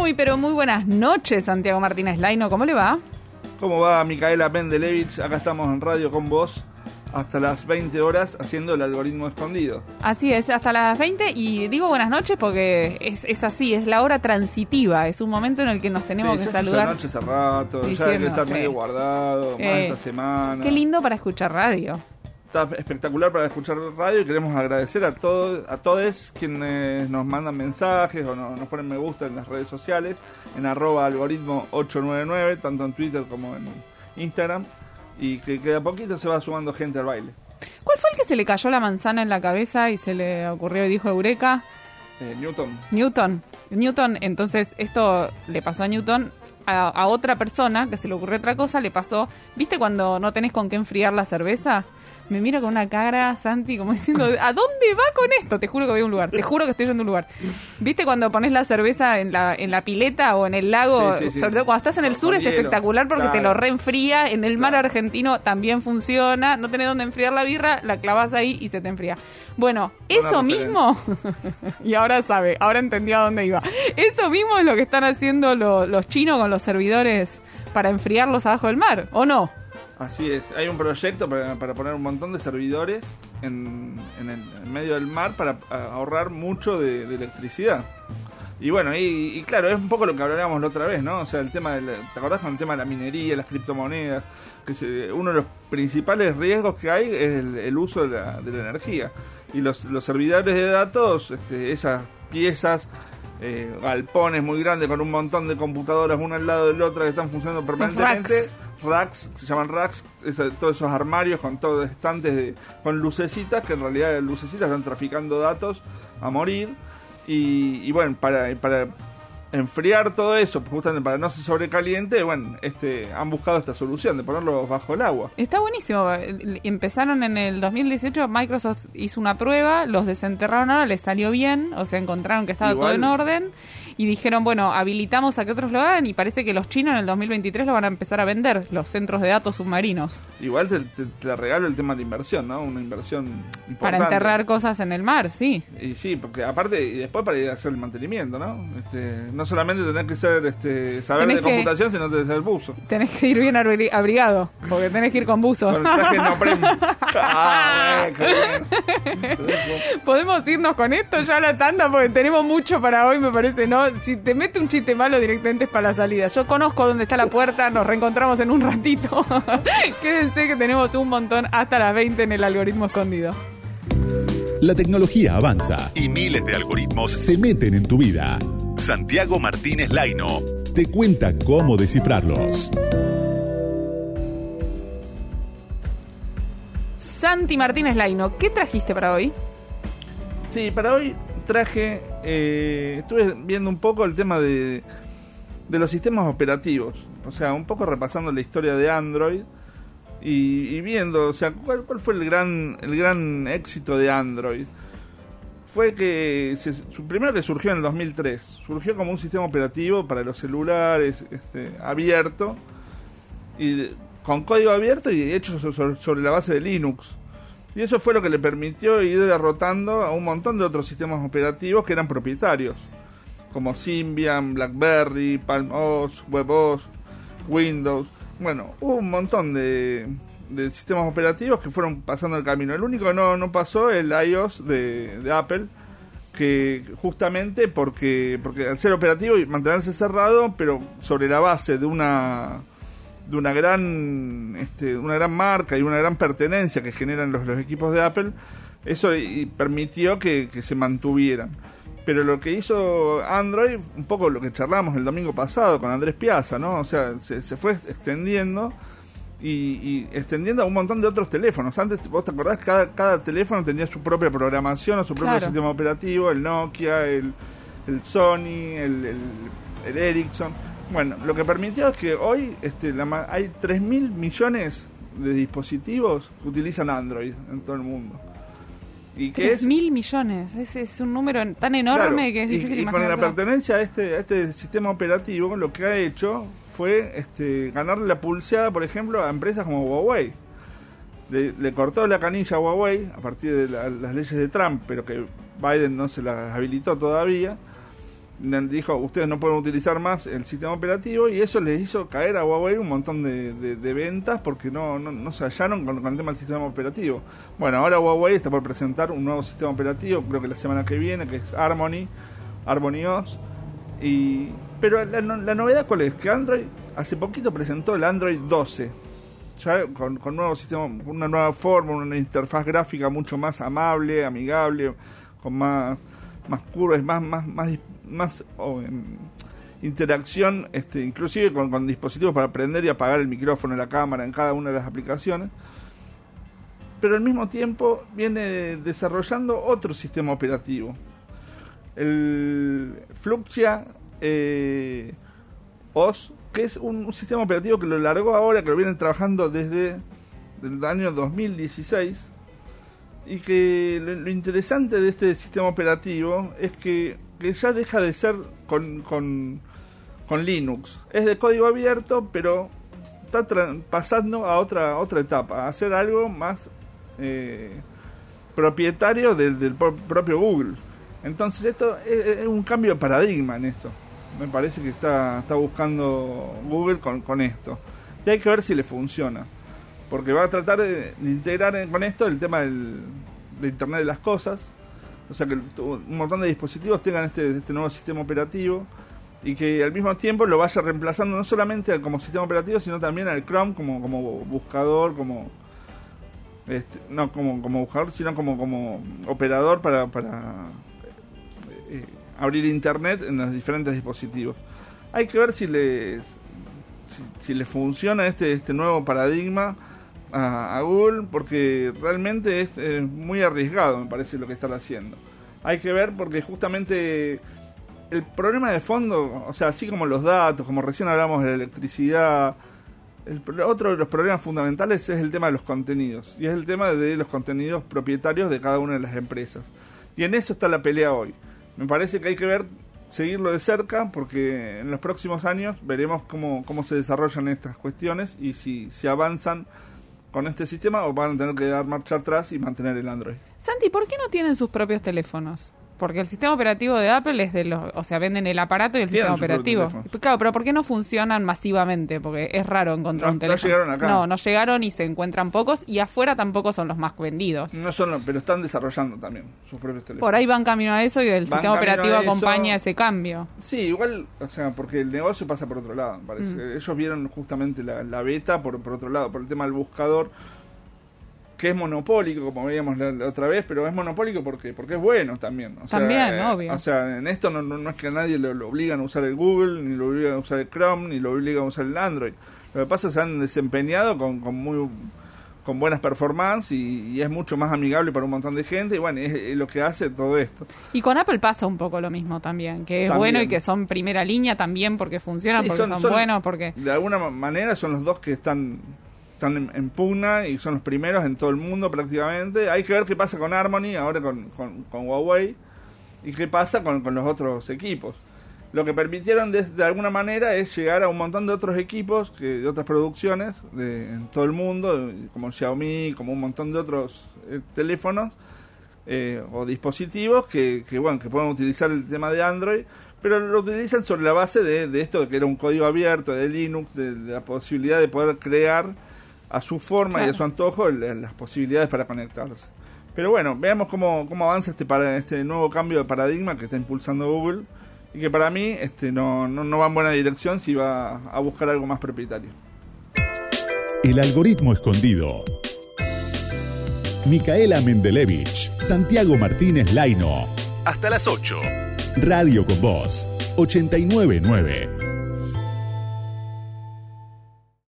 Muy, pero muy buenas noches, Santiago Martínez Laino. ¿Cómo le va? ¿Cómo va Micaela Pendelevich? Acá estamos en radio con vos hasta las 20 horas haciendo el algoritmo escondido. Así es, hasta las 20 y digo buenas noches porque es, es así, es la hora transitiva, es un momento en el que nos tenemos Sí, que saludar. noche hace rato, ya debe estar sí. medio guardado, más Eh, esta semana. Qué lindo para escuchar radio. Está espectacular para escuchar radio y queremos agradecer a todos a todos quienes nos mandan mensajes o no- nos ponen me gusta en las redes sociales, en arroba algoritmo 899, tanto en Twitter como en Instagram, y que, que de a poquito se va sumando gente al baile. ¿Cuál fue el que se le cayó la manzana en la cabeza y se le ocurrió y dijo Eureka? Eh, Newton. Newton. Newton, entonces esto le pasó a Newton. A, a otra persona que se le ocurrió otra cosa, le pasó. ¿Viste cuando no tenés con qué enfriar la cerveza? Me mira con una cara, Santi, como diciendo, ¿a dónde va con esto? Te juro que voy a un lugar, te juro que estoy yendo a un lugar. ¿Viste cuando pones la cerveza en la, en la pileta o en el lago? Sí, sí, sí. Sobre todo cuando estás en el sur es hielo, espectacular porque te lo reenfría. En el mar Claro. argentino también funciona. No tenés dónde enfriar la birra, la clavas ahí y se te enfría. Bueno, Buena eso referencia. mismo y ahora sabe, ahora entendió a dónde iba. Eso mismo es lo que están haciendo lo- los chinos con los servidores para enfriarlos abajo del mar, ¿o no? Así es, hay un proyecto para, para poner un montón de servidores en, en el en medio del mar para a- ahorrar mucho de, de electricidad. Y bueno, y, y claro, es un poco lo que hablábamos la otra vez, ¿no? O sea, el tema, del, ¿te acordás con el tema de la minería, las criptomonedas? Que se- uno de los principales riesgos que hay es el, el uso de la, de la energía. Y los, los servidores de datos, este, esas piezas, eh, galpones muy grandes con un montón de computadoras una al lado de la otra que están funcionando permanentemente racks, se llaman racks, todos esos armarios con todos estantes de, con lucecitas, que en realidad lucecitas están traficando datos a morir. Y, y bueno, para, para enfriar todo eso, justamente para no se sobrecaliente, bueno, este, han buscado esta solución de ponerlos bajo el agua. Está buenísimo. Empezaron en el 2018, Microsoft hizo una prueba, los desenterraron ahora, les salió bien, o sea, encontraron que estaba Igual- todo en orden y dijeron, bueno, habilitamos a que otros lo hagan y parece que los chinos en el 2023 lo van a empezar a vender, los centros de datos submarinos, Igual te, te- te regalo el tema de la inversión, ¿no? Una inversión importante. para enterrar cosas en el mar, sí. Y sí, porque aparte, y después para ir a hacer el mantenimiento, ¿no? Este, no solamente tener que ser, este, saber Tenés de que- computación, sino de ser buzo. Tenés que ir bien abri- abrigado, porque tenés que ir con buzo. Con el no Ah. Podemos irnos con esto ya a la tanda porque tenemos mucho para hoy, me parece, ¿no? Si te mete un chiste malo directamente es para la salida. Yo conozco dónde está la puerta, nos reencontramos en un ratito. Quédense que tenemos un montón hasta las 20 en el algoritmo escondido. La tecnología avanza y miles de algoritmos se meten en tu vida. Santiago Martínez Laino te cuenta cómo descifrarlos. Santi Martínez Laino, ¿qué trajiste para hoy? Sí, para hoy traje, eh, estuve viendo un poco el tema de, de los sistemas operativos, o sea, un poco repasando la historia de Android y, viendo, o sea, cuál, cuál fue el gran, el gran éxito de Android. Fue que se, su primero que surgió en el 2003, surgió como un sistema operativo para los celulares, este, abierto y con código abierto y hecho so- so- sobre la base de Linux. Y eso fue lo que le permitió ir derrotando a un montón de otros sistemas operativos que eran propietarios, como Symbian, BlackBerry, Palm OS, WebOS, Windows. Bueno, hubo un montón de, de sistemas operativos que fueron pasando el camino. El único que no, no pasó el iOS de, de Apple, que justamente porque, porque al ser operativo y mantenerse cerrado, pero sobre la base de una de una gran este, una gran marca y una gran pertenencia que generan los, los equipos de Apple, eso y- permitió que, que se mantuvieran. Pero lo que hizo Android, un poco lo que charlamos el domingo pasado con Andrés Piazza, ¿no? O sea, se, se fue extendiendo y, y extendiendo a un montón de otros teléfonos. Antes, vos te acordás, cada, cada teléfono tenía su propia programación o su propio Claro. sistema operativo, el Nokia, el, el Sony, el, el, el Ericsson. Bueno, lo que permitió es que hoy este, la hay 3 mil millones de dispositivos que utilizan Android en todo el mundo. Y que Tres es mil millones. Ese es un número tan Claro, enorme que es y- difícil y, con la pertenencia a este, a este sistema operativo, lo que ha hecho fue este, ganarle la pulseada, por ejemplo, a empresas como Huawei. Le, le cortó la canilla a Huawei a partir de la- las leyes de Trump, pero que Biden no se las habilitó todavía. Dijo, ustedes no pueden utilizar más el sistema operativo y eso les hizo caer a Huawei un montón de, de- ventas porque no, no, no se hallaron con, el tema del sistema operativo. Bueno, ahora Huawei está por presentar un nuevo sistema operativo, creo que la semana que viene, que es Harmony, Harmony OS. Y, pero la, la novedad cuál es, que Android hace poquito presentó el Android 12, ya con, con nuevo sistema, una nueva forma, una interfaz gráfica mucho más amable, amigable, con más, más curvas, más, más, más, más em, interacción, este, inclusive con, dispositivos para prender y apagar el micrófono la cámara en cada una de las aplicaciones. Pero al mismo tiempo viene desarrollando otro sistema operativo. El Fluxia eh, OS, que es un, sistema operativo que lo largó ahora, que lo vienen trabajando desde el año 2016 y que lo interesante de este sistema operativo es que, que ya deja de ser con, con, con Linux. Es de código abierto, pero está pasando a otra, otra etapa, a hacer algo más eh, propietario del, del pro- propio Google. Entonces esto es, un cambio de paradigma en esto. Me parece que está, está buscando Google con, con esto. Y hay que ver si le funciona. Porque va a tratar de, integrar con esto el tema del, de Internet de las Cosas. O sea que un montón de dispositivos tengan este, este nuevo sistema operativo. Y que al mismo tiempo lo vaya reemplazando no solamente como sistema operativo, sino también al Chrome como, como buscador, como... este, no como, como buscador, sino como, como operador para, para eh, abrir internet en los diferentes dispositivos. Hay que ver si le si, si funciona este este nuevo paradigma a, Google porque realmente es eh, muy arriesgado me parece lo que están haciendo. Hay que ver porque justamente el problema de fondo, o sea, así como los datos, como recién hablamos de la electricidad, el otro de los problemas fundamentales es el tema de los contenidos y es el tema de los contenidos propietarios de cada una de las empresas. Y en eso está la pelea hoy. Me parece que hay que ver, seguirlo de cerca porque en los próximos años veremos cómo, cómo se desarrollan estas cuestiones y si, si avanzan con este sistema o van a tener que dar marcha atrás y mantener el Android. Santi, ¿por qué no tienen sus propios teléfonos? Porque el sistema operativo de Apple es de los, o sea, venden el aparato y el sistema operativo. Claro, pero ¿por qué no funcionan masivamente? Porque es raro encontrar No- un no teléfono. llegaron acá. No, no llegaron y se encuentran pocos y afuera tampoco son los más vendidos. No solo, pero están desarrollando también sus propios teléfonos. Por ahí van camino a eso y el Van sistema operativo a acompaña ese cambio. Sí, igual, o sea, porque el negocio pasa por otro lado, parece. Mm. Ellos vieron justamente la, la beta por, por otro lado, por el tema del buscador, que es monopólico, como veíamos la, la otra vez, pero es monopólico porque porque es bueno también. O sea, También, eh, obvio. O sea, en esto no, no, no es que a nadie lo, lo obligan a usar el Google, ni lo obligan a usar el Chrome, ni lo obligan a usar el Android. Lo que pasa es que se han desempeñado con, con muy con buenas performances y, y es mucho más amigable para un montón de gente y bueno, es, es lo que hace todo esto. Y con Apple pasa un poco lo mismo también, que es También. bueno y que son primera línea también porque funcionan, Sí, porque son- buenos, porque... de alguna ma- manera son los dos que están están en, en pugna y son los primeros en todo el mundo prácticamente. Hay que ver qué pasa con Harmony, ahora con, con, Huawei, y qué pasa con, con los otros equipos. Lo que permitieron de, de alguna manera es llegar a un montón de otros equipos, que, de otras producciones de, en todo el mundo, como Xiaomi, como un montón de otros eh, teléfonos eh, o dispositivos que, que, bueno que pueden utilizar el tema de Android pero lo utilizan sobre la base de, de esto de que era un código abierto de Linux de la posibilidad de poder crear a su forma y a su antojo el- las posibilidades para conectarse pero bueno veamos cómo, cómo avanza este para este nuevo cambio de paradigma que está impulsando Google y que para mí este no, no, no va en buena dirección si va a buscar algo más propietario El algoritmo escondido. Micaela Mendelevich, Santiago Martínez Laino. Hasta las 8. Radio con Voz, 899.